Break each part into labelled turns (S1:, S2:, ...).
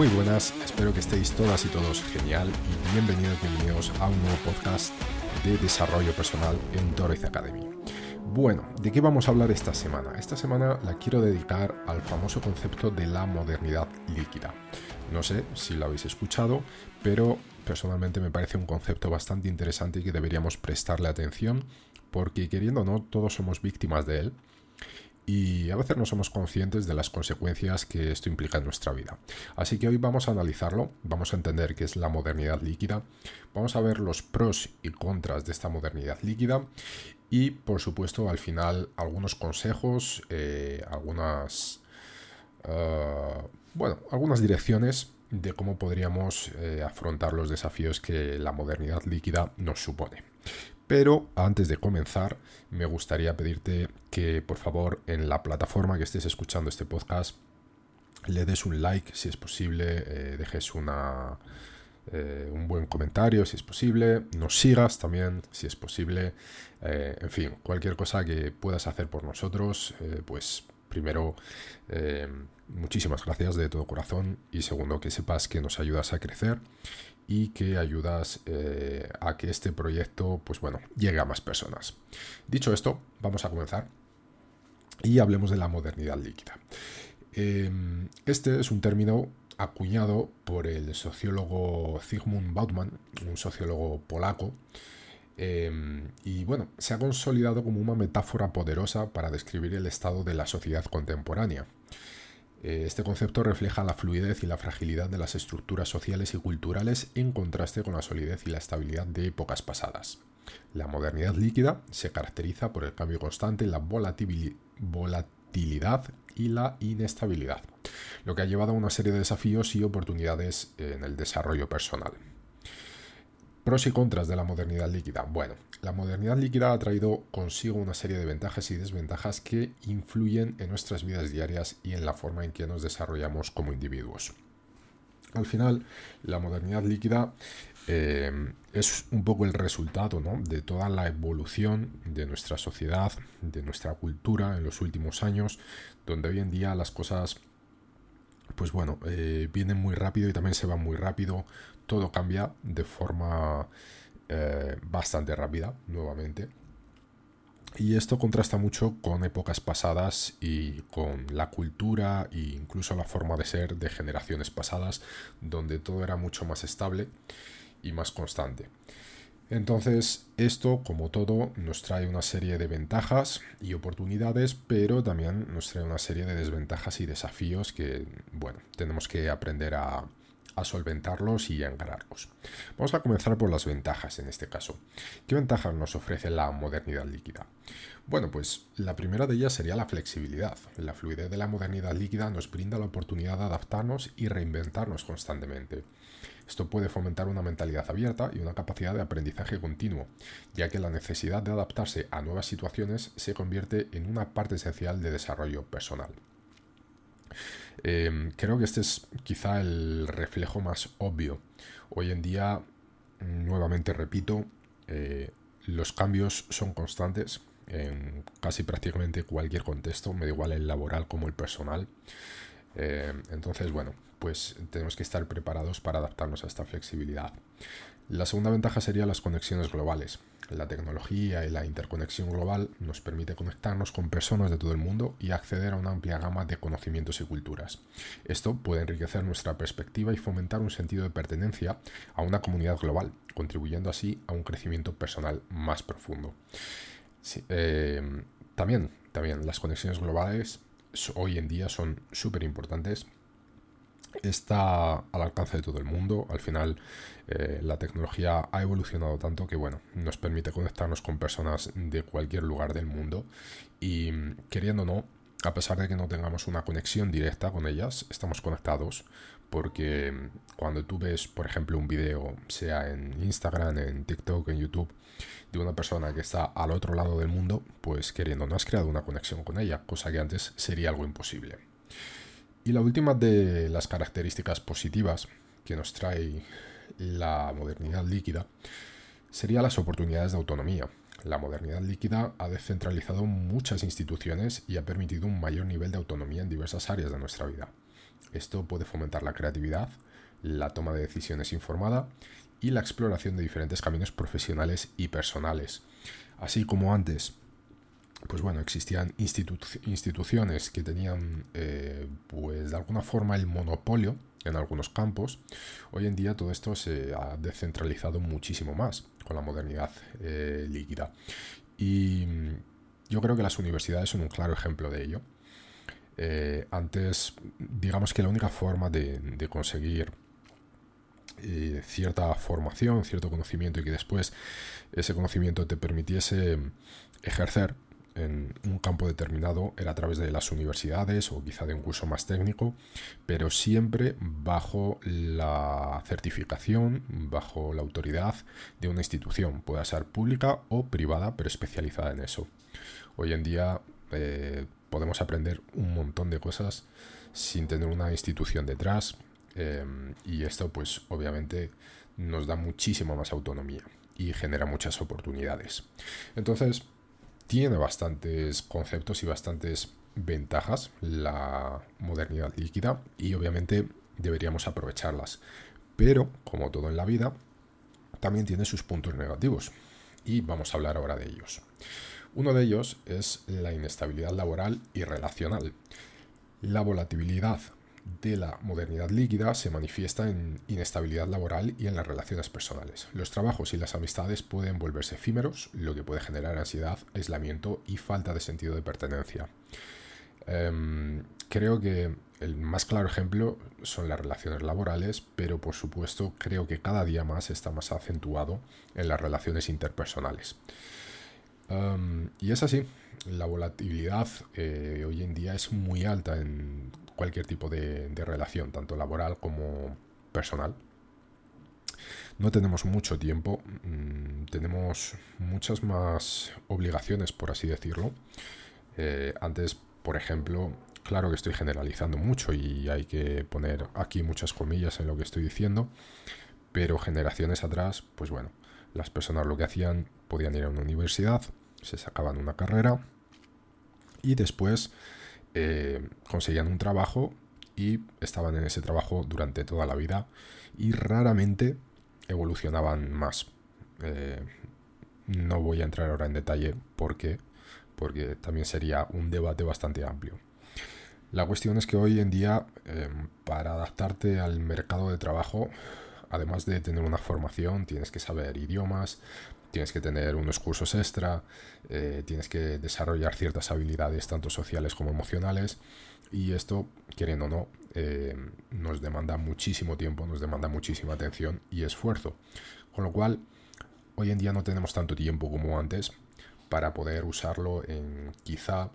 S1: Muy buenas, espero que estéis todas y todos genial y bienvenidos, bienvenidos a un nuevo podcast de desarrollo personal en Torres Academy. Bueno, ¿de qué vamos a hablar esta semana? Esta semana la quiero dedicar al famoso concepto de la modernidad líquida. No sé si lo habéis escuchado, pero personalmente me parece un concepto bastante interesante y que deberíamos prestarle atención porque queriendo o no, todos somos víctimas de él y a veces no somos conscientes de las consecuencias que esto implica en nuestra vida. Así que hoy vamos a analizarlo, vamos a entender qué es la modernidad líquida, vamos a ver los pros y contras de esta modernidad líquida y por supuesto al final algunos consejos, eh, algunas, uh, bueno, algunas direcciones de cómo podríamos eh, afrontar los desafíos que la modernidad líquida nos supone. Pero antes de comenzar, me gustaría pedirte que por favor en la plataforma que estés escuchando este podcast le des un like si es posible, eh, dejes una, eh, un buen comentario si es posible, nos sigas también si es posible, eh, en fin, cualquier cosa que puedas hacer por nosotros, pues primero muchísimas gracias de todo corazón y segundo que sepas que nos ayudas a crecer y que ayudas eh, a que este proyecto, pues bueno, llegue a más personas. Dicho esto, vamos a comenzar y hablemos de la modernidad líquida. Em, este es un término acuñado por el sociólogo Zygmunt Bauman, un sociólogo polaco, em, y bueno, se ha consolidado como una metáfora poderosa para describir el estado de la sociedad contemporánea. Eh, este concepto refleja la fluidez y la fragilidad de las estructuras sociales y culturales en contraste con la solidez y la estabilidad de épocas pasadas. La modernidad líquida se caracteriza por el cambio constante, la volatilidad y la inestabilidad, lo que ha llevado a una serie de desafíos y oportunidades en el desarrollo personal. Pros y contras de la modernidad líquida. Bueno, la modernidad líquida ha traído consigo una serie de ventajas y desventajas que influyen en nuestras vidas diarias y en la forma en que nos desarrollamos como individuos. Al final, la modernidad líquida eh, es un poco el resultado de toda la evolución de nuestra sociedad, de nuestra cultura en los últimos años, donde hoy en día las cosas pues bueno, eh, vienen muy rápido y también se van muy rápido todo cambia de forma eh, bastante rápida nuevamente. Y esto contrasta mucho con épocas pasadas y con la cultura e incluso la forma de ser de generaciones pasadas, donde todo era mucho más estable y más constante. Entonces, esto, como todo, nos trae una serie de ventajas y oportunidades, pero también nos trae una serie de desventajas y desafíos que, bueno, tenemos que aprender a, solventarlos y a encararlos. Vamos a comenzar por las ventajas en este caso. ¿Qué ventajas nos ofrece la modernidad líquida? Bueno, pues la primera de ellas sería la flexibilidad. La fluidez de la modernidad líquida nos brinda la oportunidad de adaptarnos y reinventarnos constantemente. Esto puede fomentar una mentalidad abierta y una capacidad de aprendizaje continuo, ya que la necesidad de adaptarse a nuevas situaciones se convierte en una parte esencial de desarrollo personal. Em, creo que este es quizá el reflejo más obvio. Hoy en día, nuevamente repito, eh, los cambios son constantes en casi prácticamente cualquier contexto, me da igual el laboral como el personal. Em, entonces, bueno, pues tenemos que estar preparados para adaptarnos a esta flexibilidad. La segunda ventaja sería las conexiones globales. La tecnología y la interconexión global nos permite conectarnos con personas de todo el mundo y acceder a una amplia gama de conocimientos y culturas. Esto puede enriquecer nuestra perspectiva y fomentar un sentido de pertenencia a una comunidad global, contribuyendo así a un crecimiento personal más profundo. Eh, también, también las conexiones globales hoy en día son súper importantes está al alcance de todo el mundo. Al final, eh, la tecnología ha evolucionado tanto que, bueno, nos permite conectarnos con personas de cualquier lugar del mundo y, queriendo o no, a pesar de que no tengamos una conexión directa con ellas, estamos conectados porque cuando tú ves, por ejemplo, un video, sea en Instagram, en TikTok, en YouTube, de una persona que está al otro lado del mundo, pues queriendo no has creado una conexión con ella, cosa que antes sería algo imposible. Y la última de las características positivas que nos trae la modernidad líquida sería las oportunidades de autonomía. La modernidad líquida ha descentralizado muchas instituciones y ha permitido un mayor nivel de autonomía en diversas áreas de nuestra vida. Esto puede fomentar la creatividad, la toma de decisiones informada y la exploración de diferentes caminos profesionales y personales. Así como antes, pues bueno, existían instituciones que tenían, eh, pues de alguna forma, el monopolio en algunos campos. Hoy en día todo esto se ha descentralizado muchísimo más con la modernidad eh, líquida. Y yo creo que las universidades son un claro ejemplo de ello. Eh, antes, digamos que la única forma de, conseguir cierta formación, cierto conocimiento y que después ese conocimiento te permitiese ejercer en un campo determinado era a través de las universidades o quizá de un curso más técnico, pero siempre bajo la certificación, bajo la autoridad de una institución, pueda ser pública o privada, pero especializada en eso. Hoy en día eh, podemos aprender un montón de cosas sin tener una institución detrás eh, y esto pues obviamente nos da muchísima más autonomía y genera muchas oportunidades. Entonces, tiene bastantes conceptos y bastantes ventajas la modernidad líquida y obviamente deberíamos aprovecharlas. Pero, como todo en la vida, también tiene sus puntos negativos y vamos a hablar ahora de ellos. Uno de ellos es la inestabilidad laboral y relacional. La volatilidad de la modernidad líquida se manifiesta en inestabilidad laboral y en las relaciones personales. Los trabajos y las amistades pueden volverse efímeros, lo que puede generar ansiedad, aislamiento y falta de sentido de pertenencia. Em, creo que el más claro ejemplo son las relaciones laborales, pero por supuesto creo que cada día más está más acentuado en las relaciones interpersonales y es así, la volatilidad eh, hoy en día es muy alta en cualquier tipo de, relación, tanto laboral como personal. No tenemos mucho tiempo, mm, tenemos muchas más obligaciones, por así decirlo. Eh, antes, por ejemplo, claro que estoy generalizando mucho y hay que poner aquí muchas comillas en lo que estoy diciendo, pero generaciones atrás, pues bueno, las personas lo que hacían podían ir a una universidad, se sacaban una carrera y después eh, conseguían un trabajo y estaban en ese trabajo durante toda la vida y raramente evolucionaban más. Eh, no voy a entrar ahora en detalle por qué, porque también sería un debate bastante amplio. La cuestión es que hoy en día, em, para adaptarte al mercado de trabajo, además de tener una formación, tienes que saber idiomas, tienes que tener unos cursos extra, eh, tienes que desarrollar ciertas habilidades tanto sociales como emocionales y esto, queriendo o no, eh, nos demanda muchísimo tiempo, nos demanda muchísima atención y esfuerzo. Con lo cual, hoy en día no tenemos tanto tiempo como antes para poder usarlo en quizá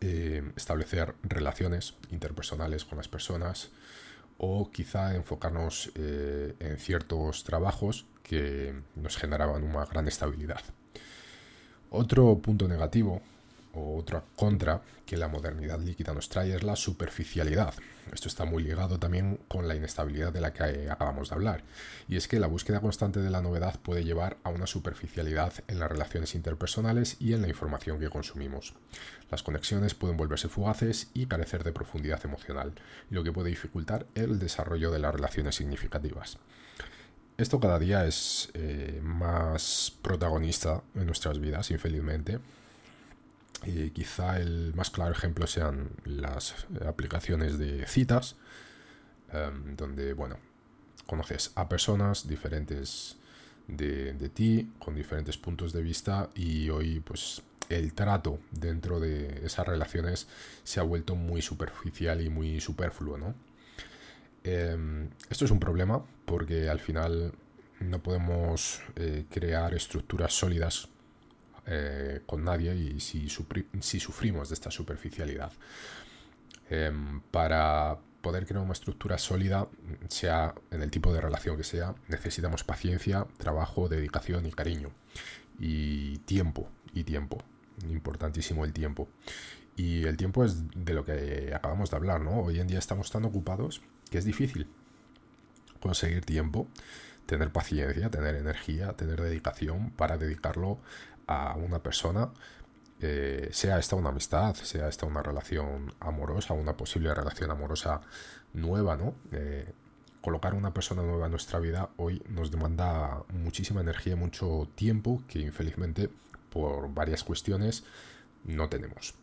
S1: eh, establecer relaciones interpersonales con las personas o quizá enfocarnos en ciertos trabajos que nos generaban una gran estabilidad. Otro punto negativo o otra contra que la modernidad líquida nos trae es la superficialidad. Esto está muy ligado también con la inestabilidad de la que acabamos de hablar. Y es que la búsqueda constante de la novedad puede llevar a una superficialidad en las relaciones interpersonales y en la información que consumimos. Las conexiones pueden volverse fugaces y carecer de profundidad emocional, lo que puede dificultar el desarrollo de las relaciones significativas. Esto cada día es eh, más protagonista en nuestras vidas, infelizmente. Y quizá el más claro ejemplo sean las aplicaciones de citas, em, donde, bueno, conoces a personas diferentes de, de, ti, con diferentes puntos de vista, y hoy, pues, el trato dentro de esas relaciones se ha vuelto muy superficial y muy superfluo, ¿no? Em, esto es un problema porque al final no podemos eh, crear estructuras sólidas eh, con nadie y si, si, sufrimos de esta superficialidad. Em, para poder crear una estructura sólida, sea en el tipo de relación que sea, necesitamos paciencia, trabajo, dedicación y cariño. Y tiempo, y tiempo. Importantísimo el tiempo. Y el tiempo es de lo que acabamos de hablar, ¿no? Hoy en día estamos tan ocupados que es difícil conseguir tiempo, tener paciencia, tener energía, tener dedicación para dedicarlo a una persona, eh, sea esta una amistad, sea esta una relación amorosa, una posible relación amorosa nueva, ¿no? Eh, colocar una persona nueva en nuestra vida hoy nos demanda muchísima energía mucho tiempo que infelizmente por varias cuestiones no tenemos.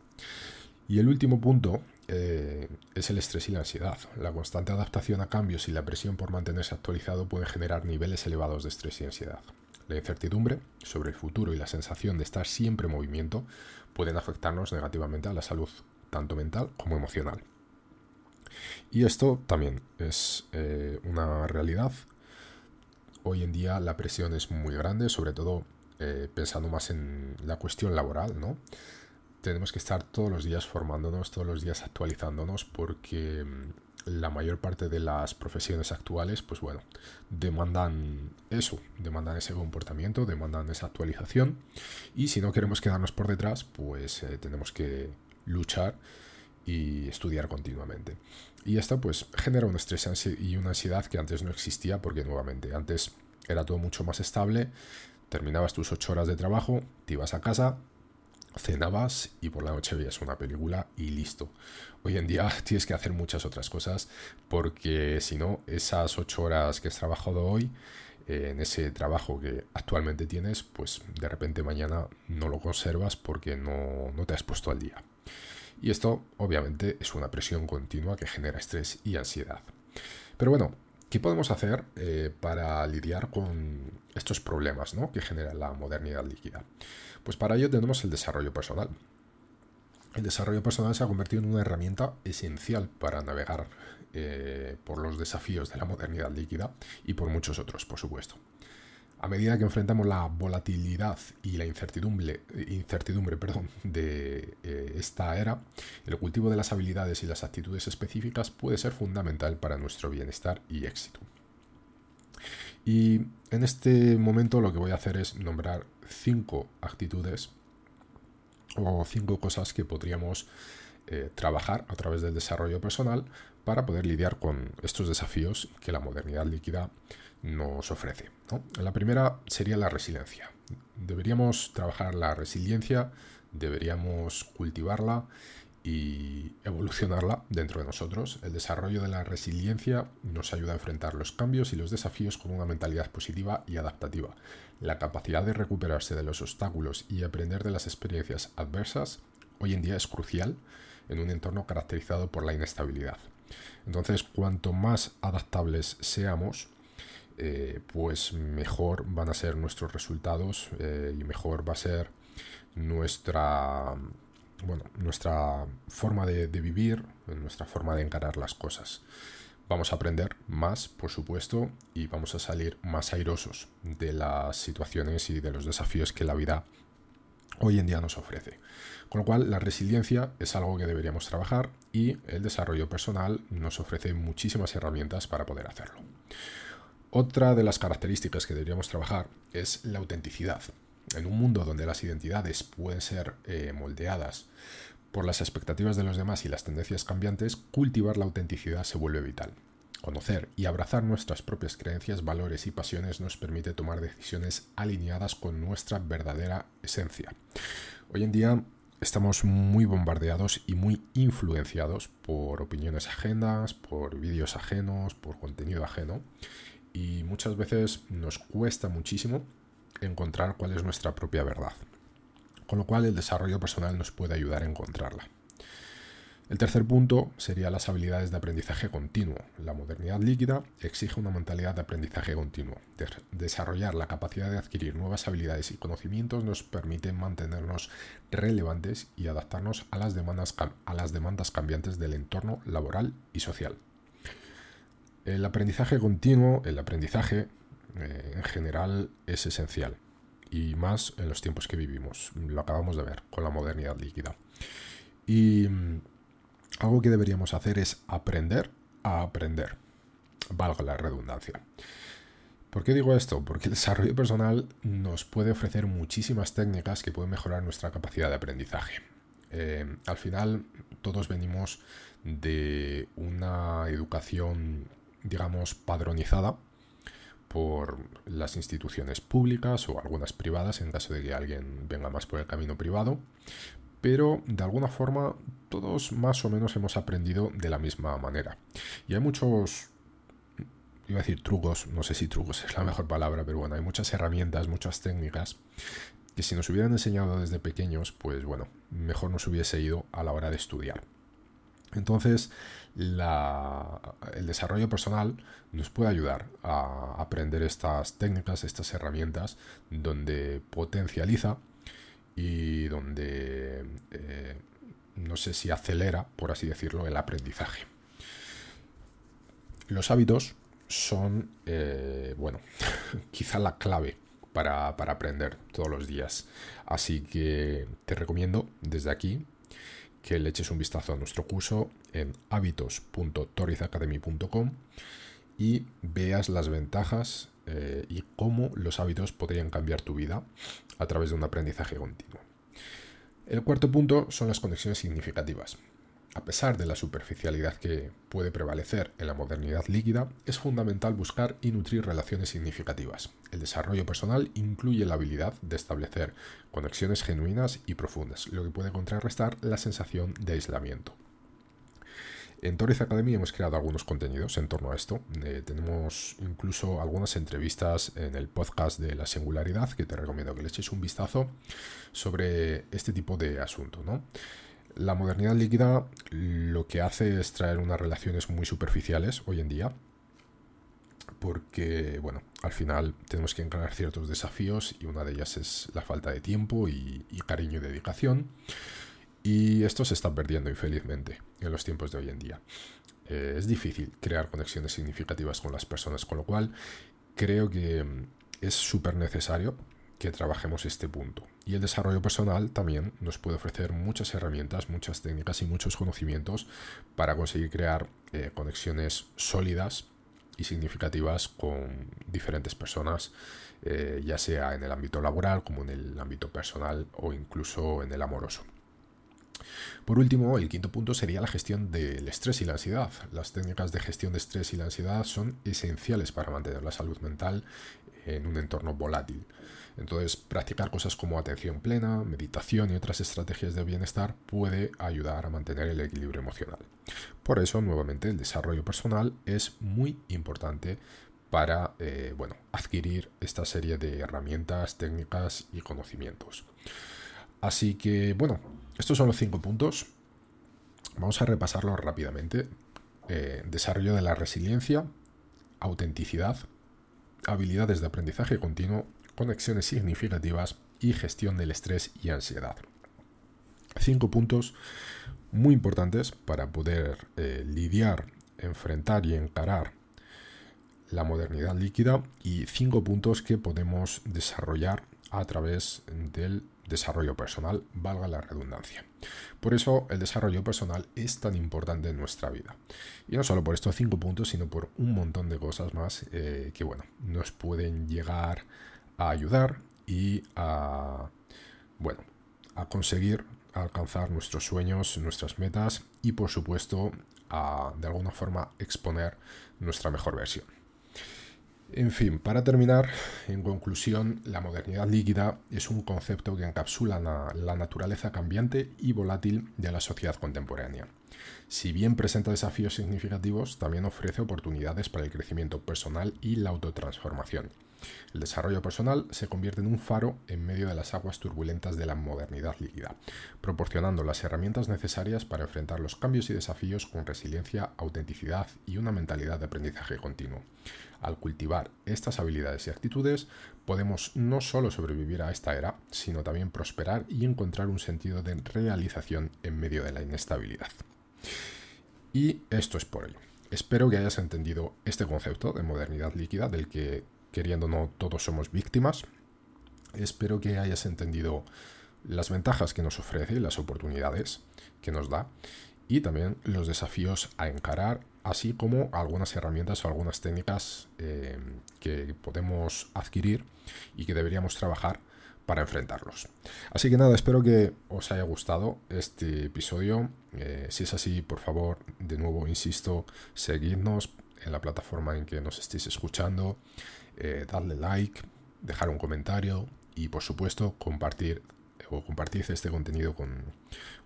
S1: Y el último punto eh, es el estrés y la ansiedad. La constante adaptación a cambios y la presión por mantenerse actualizado pueden generar niveles elevados de estrés y ansiedad. La incertidumbre sobre el futuro y la sensación de estar siempre en movimiento pueden afectarnos negativamente a la salud, tanto mental como emocional. Y esto también es eh, una realidad. Hoy en día la presión es muy grande, sobre todo eh, pensando más en la cuestión laboral, ¿no? Tenemos que estar todos los días formándonos, todos los días actualizándonos, porque mm, la mayor parte de las profesiones actuales, pues bueno, demandan eso, demandan ese comportamiento, demandan esa actualización. Y si no queremos quedarnos por detrás, pues eh, tenemos que luchar y estudiar continuamente. Y esto pues genera un estrés y una ansiedad que antes no existía porque nuevamente antes era todo mucho más estable, terminabas tus ocho horas de trabajo, te ibas a casa, cenabas y por la noche veías una película y listo. Hoy en día tienes que hacer muchas otras cosas porque si no, esas ocho horas que has trabajado hoy, eh, en ese trabajo que actualmente tienes, pues de repente mañana no lo conservas porque no, te has puesto al día. Y esto obviamente es una presión continua que genera estrés y ansiedad. Pero bueno, ¿qué podemos hacer eh, para lidiar con estos problemas ¿no? que genera la modernidad líquida? Pues para ello tenemos el desarrollo personal. El desarrollo personal se ha convertido en una herramienta esencial para navegar eh, por los desafíos de la modernidad líquida y por muchos otros, por supuesto. A medida que enfrentamos la volatilidad y la incertidumbre, de eh, esta era, el cultivo de las habilidades y las actitudes específicas puede ser fundamental para nuestro bienestar y éxito. Y en este momento lo que voy a hacer es nombrar cinco actitudes o cinco cosas que podríamos eh, trabajar a través del desarrollo personal para poder lidiar con estos desafíos que la modernidad líquida nos ofrece. La primera sería la resiliencia. Deberíamos trabajar la resiliencia, deberíamos cultivarla y evolucionarla dentro de nosotros. El desarrollo de la resiliencia nos ayuda a enfrentar los cambios y los desafíos con una mentalidad positiva y adaptativa. La capacidad de recuperarse de los obstáculos y aprender de las experiencias adversas hoy en día es crucial en un entorno caracterizado por la inestabilidad. Entonces, cuanto más adaptables seamos, eh, pues mejor van a ser nuestros resultados eh, y mejor va a ser nuestra bueno, nuestra forma de, vivir, nuestra forma de encarar las cosas. Vamos a aprender más, por supuesto, y vamos a salir más airosos de las situaciones y de los desafíos que la vida hoy en día nos ofrece. Con lo cual, la resiliencia es algo que deberíamos trabajar y el desarrollo personal nos ofrece muchísimas herramientas para poder hacerlo. Otra de las características que deberíamos trabajar es la autenticidad en un mundo donde las identidades pueden ser eh, moldeadas por las expectativas de los demás y las tendencias cambiantes, cultivar la autenticidad se vuelve vital. Conocer y abrazar nuestras propias creencias, valores y pasiones nos permite tomar decisiones alineadas con nuestra verdadera esencia. Hoy en día estamos muy bombardeados y muy influenciados por opiniones ajenas, por vídeos ajenos, por contenido ajeno y muchas veces nos cuesta muchísimo encontrar cuál es nuestra propia verdad. Con lo cual el desarrollo personal nos puede ayudar a encontrarla. El tercer punto sería las habilidades de aprendizaje continuo. La modernidad líquida exige una mentalidad de aprendizaje continuo. desarrollar la capacidad de adquirir nuevas habilidades y conocimientos nos permite mantenernos relevantes y adaptarnos a las demandas, a las demandas cambiantes del entorno laboral y social. El aprendizaje continuo, el aprendizaje eh, en general es esencial y más en los tiempos que vivimos. Lo acabamos de ver con la modernidad líquida. Y mm, algo que deberíamos hacer es aprender a aprender, valga la redundancia. ¿Por qué digo esto? Porque el desarrollo personal nos puede ofrecer muchísimas técnicas que pueden mejorar nuestra capacidad de aprendizaje. Eh, al final, todos venimos de una educación, digamos, padronizada por las instituciones públicas o algunas privadas, en caso de que alguien venga más por el camino privado, pero de alguna forma todos más o menos hemos aprendido de la misma manera. Y hay muchos, iba a decir trucos, no sé si trucos es la mejor palabra, pero bueno, hay muchas herramientas, muchas técnicas que si nos hubieran enseñado desde pequeños, pues bueno, mejor nos hubiese ido a la hora de estudiar. Entonces, el desarrollo personal nos puede ayudar a aprender estas técnicas, estas herramientas, donde potencializa y donde, eh, no sé si acelera, por así decirlo, el aprendizaje. Los hábitos son, eh, bueno, quizá la clave para, para aprender todos los días. Así que te recomiendo desde aquí que le eches un vistazo a nuestro curso en hábitos.torizacademy.com y veas las ventajas eh, y cómo los hábitos podrían cambiar tu vida a través de un aprendizaje continuo. El cuarto punto son las conexiones significativas. A pesar de la superficialidad que puede prevalecer en la modernidad líquida, es fundamental buscar y nutrir relaciones significativas. El desarrollo personal incluye la habilidad de establecer conexiones genuinas y profundas, lo que puede contrarrestar la sensación de aislamiento. En Torres Academy hemos creado algunos contenidos en torno a esto. Eh, tenemos incluso algunas entrevistas en el podcast de la singularidad que te recomiendo que le eches un vistazo sobre este tipo de asunto. ¿no? La modernidad líquida lo que hace es traer unas relaciones muy superficiales hoy en día, porque, bueno, al final tenemos que encarar ciertos desafíos y una de ellas es la falta de tiempo y, cariño y dedicación. Y esto se está perdiendo infelizmente en los tiempos de hoy en día. Eh, es difícil crear conexiones significativas con las personas, con lo cual creo que es súper necesario que trabajemos este punto. Y el desarrollo personal también nos puede ofrecer muchas herramientas, muchas técnicas y muchos conocimientos para conseguir crear eh, conexiones sólidas y significativas con diferentes personas, eh, ya sea en el ámbito laboral como en el ámbito personal o incluso en el amoroso. Por último, el quinto punto sería la gestión del estrés y la ansiedad. Las técnicas de gestión de estrés y la ansiedad son esenciales para mantener la salud mental en un entorno volátil. Entonces, practicar cosas como atención plena, meditación y otras estrategias de bienestar puede ayudar a mantener el equilibrio emocional. Por eso, nuevamente, el desarrollo personal es muy importante para eh, bueno, adquirir esta serie de herramientas, técnicas y conocimientos. Así que, bueno, estos son los cinco puntos. Vamos a repasarlos rápidamente. Eh, desarrollo de la resiliencia, autenticidad, habilidades de aprendizaje continuo, conexiones significativas y gestión del estrés y ansiedad. Cinco puntos muy importantes para poder eh, lidiar, enfrentar y encarar la modernidad líquida y cinco puntos que podemos desarrollar a través del desarrollo personal, valga la redundancia. Por eso el desarrollo personal es tan importante en nuestra vida. Y no solo por estos cinco puntos, sino por un montón de cosas más eh, que bueno, nos pueden llegar a ayudar y a, bueno, a conseguir alcanzar nuestros sueños, nuestras metas y por supuesto a de alguna forma exponer nuestra mejor versión. En fin, para terminar, en conclusión, la modernidad líquida es un concepto que encapsula la, naturaleza cambiante y volátil de la sociedad contemporánea. Si bien presenta desafíos significativos, también ofrece oportunidades para el crecimiento personal y la autotransformación. El desarrollo personal se convierte en un faro en medio de las aguas turbulentas de la modernidad líquida, proporcionando las herramientas necesarias para enfrentar los cambios y desafíos con resiliencia, autenticidad y una mentalidad de aprendizaje continuo. Al cultivar estas habilidades y actitudes, podemos no solo sobrevivir a esta era, sino también prosperar y encontrar un sentido de realización en medio de la inestabilidad. Y esto es por ello. espero que hayas entendido este concepto de modernidad líquida del que, queriendo no, todos somos víctimas. Espero que hayas entendido las ventajas que nos ofrece las oportunidades que nos da y también los desafíos a encarar, así como algunas herramientas o algunas técnicas eh, que podemos adquirir y que deberíamos trabajar para enfrentarlos. Así que nada, espero que os haya gustado este episodio. Eh, si es así, por favor, de nuevo insisto, seguidnos en la plataforma en que nos estéis escuchando, eh, darle like, dejar un comentario y por supuesto compartir o compartir este contenido con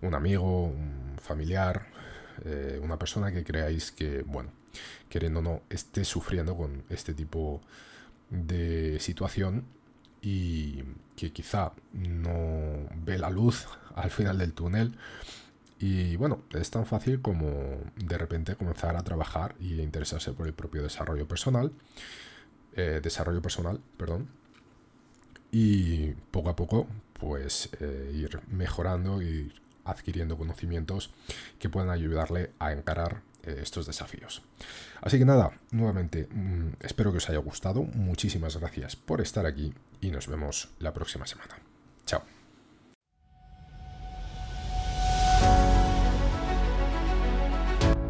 S1: un amigo, un familiar, eh, una persona que creáis que, bueno, queriendo o no, esté sufriendo con este tipo de situación y que quizá no ve la luz al final del túnel. Y bueno, es tan fácil como de repente comenzar a trabajar y interesarse por el propio desarrollo personal. Eh, desarrollo personal, perdón. Y poco a poco, pues eh, ir mejorando y adquiriendo conocimientos que puedan ayudarle a encarar eh, estos desafíos. Así que nada, nuevamente mm, espero que os haya gustado. Muchísimas gracias por estar aquí y nos vemos la próxima semana. Chao.